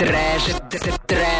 Trash,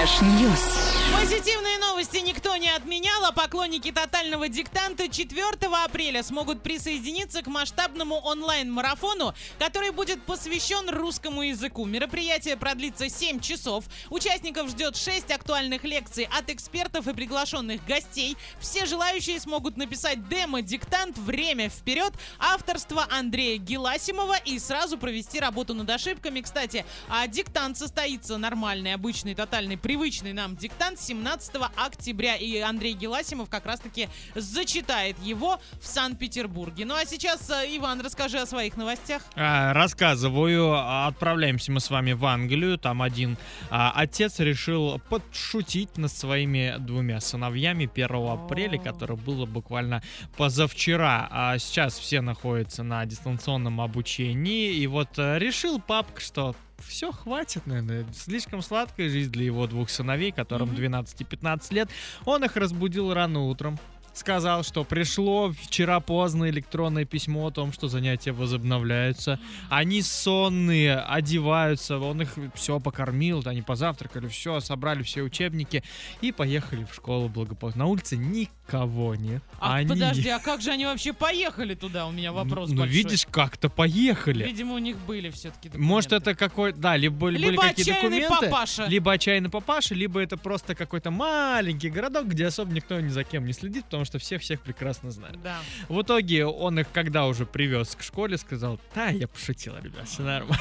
trash news. Позитивные новости никто не отменял, а поклонники тотального диктанта 4 апреля смогут присоединиться к масштабному онлайн-марафону, который будет посвящен русскому языку. Мероприятие продлится 7 часов. Участников ждет 6 актуальных лекций от экспертов и приглашенных гостей. Все желающие смогут написать демо-диктант «Время вперед» авторства Андрея Геласимова и сразу провести работу над ошибками. Кстати, а диктант состоится нормальный, обычный, тотальный, привычный нам диктант 17 октября. И Андрей Геласимов как раз-таки зачитает его в Санкт-Петербурге. Ну а сейчас, э, Иван, расскажи о своих новостях. А, Рассказываю. А, Отправляемся мы с вами в Англию. Там один а, отец решил подшутить над своими двумя сыновьями 1 апреля, которое было буквально позавчера. А сейчас все находятся на дистанционном обучении. И вот э, решил папка, что все, хватит, наверное. Слишком сладкая жизнь для его двух сыновей, которым Мгм. 12 и 15 лет. Он их разбудил рано утром. Сказал, что пришло вчера поздно электронное письмо о том, что занятия возобновляются. Они сонные, одеваются, он их все покормил, они позавтракали, все, собрали все учебники и поехали в школу благополучно. На улице никого нет. А Они- подожди, а как же они вообще поехали туда? У меня вопрос Ну, большой. видишь, как-то поехали. Видимо, у них были все-таки Может, это какой... Да, либо были Либо какие-то отчаянный документы. папаша. Либо отчаянный папаша, либо это просто какой-то маленький городок, где особо никто ни за кем не следит, потому что все всех прекрасно знают. Да. В итоге он их, когда уже привез к школе, сказал, да, я пошутил, ребят, все нормально.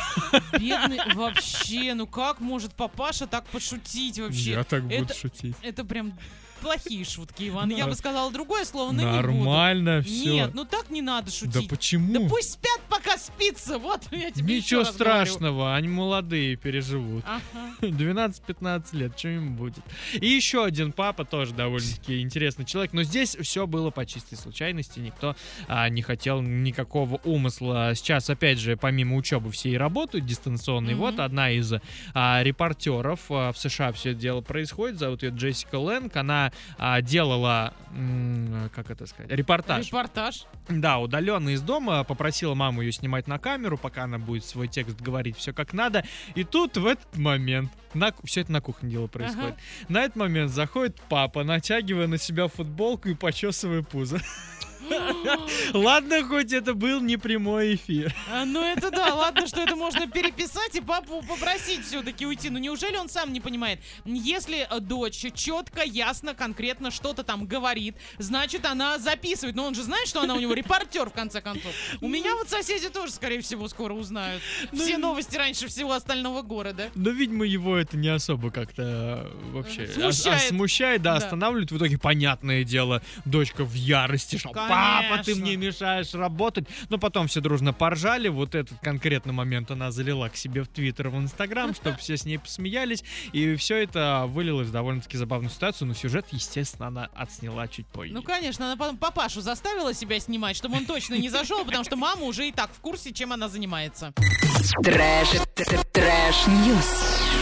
Бедный вообще, ну как может папаша так пошутить вообще? так Это- шутить. Это прям плохие шутки, Иван. Я бы сказала другое слово, но не буду. Нормально все. Нет, ну так не надо Да шутить. почему? Да пусть спят, пока спится. Вот я тебе Ничего раз говорю. страшного, они молодые, переживут. Ага. 12-15 лет, что им будет. И еще один папа, тоже довольно-таки интересный человек, но здесь все было по чистой случайности, никто а, не хотел никакого умысла. Сейчас, опять же, помимо учебы все и работают дистанционно. И Мгм. вот одна из а, репортеров а, в США все это дело происходит, зовут ее Джессика Лэнг, она а, делала, м, как это сказать, репортаж. Репортаж. Да, удаленно из дома, попросила маму ее снимать на камеру, пока она будет свой текст говорить все как надо. И тут в этот момент, на, все это на кухне дело происходит, на этот момент заходит папа, натягивая на себя футболку и почесывая пузо. Ладно, хоть это был не прямой эфир. А, Ну это да, ладно, что это можно переписать и папу попросить все-таки уйти. Ну неужели он сам не понимает? Если дочь четко, ясно, конкретно что-то там говорит, значит она записывает. Но он же знает, что она у него репортер в конце концов. У меня вот соседи тоже, скорее всего, скоро узнают. Все Ну, новости раньше всего остального города. Но, видимо, его это не особо как-то э, вообще ос- Смущает. ос- смущает, да, Да. останавливает. В итоге, понятное дело, дочка в ярости, что папа, ты Конечно. мне мешаешь работать. Но потом все дружно поржали. Вот этот конкретный момент она залила к себе в Твиттер, в Инстаграм, чтобы все с ней посмеялись. И все это вылилось в довольно-таки забавную ситуацию. Но сюжет, естественно, она отсняла чуть позже. Ну, конечно, она потом папашу заставила себя снимать, чтобы он точно не зашел, потому что мама уже и так в курсе, чем она занимается. Trash, trash news.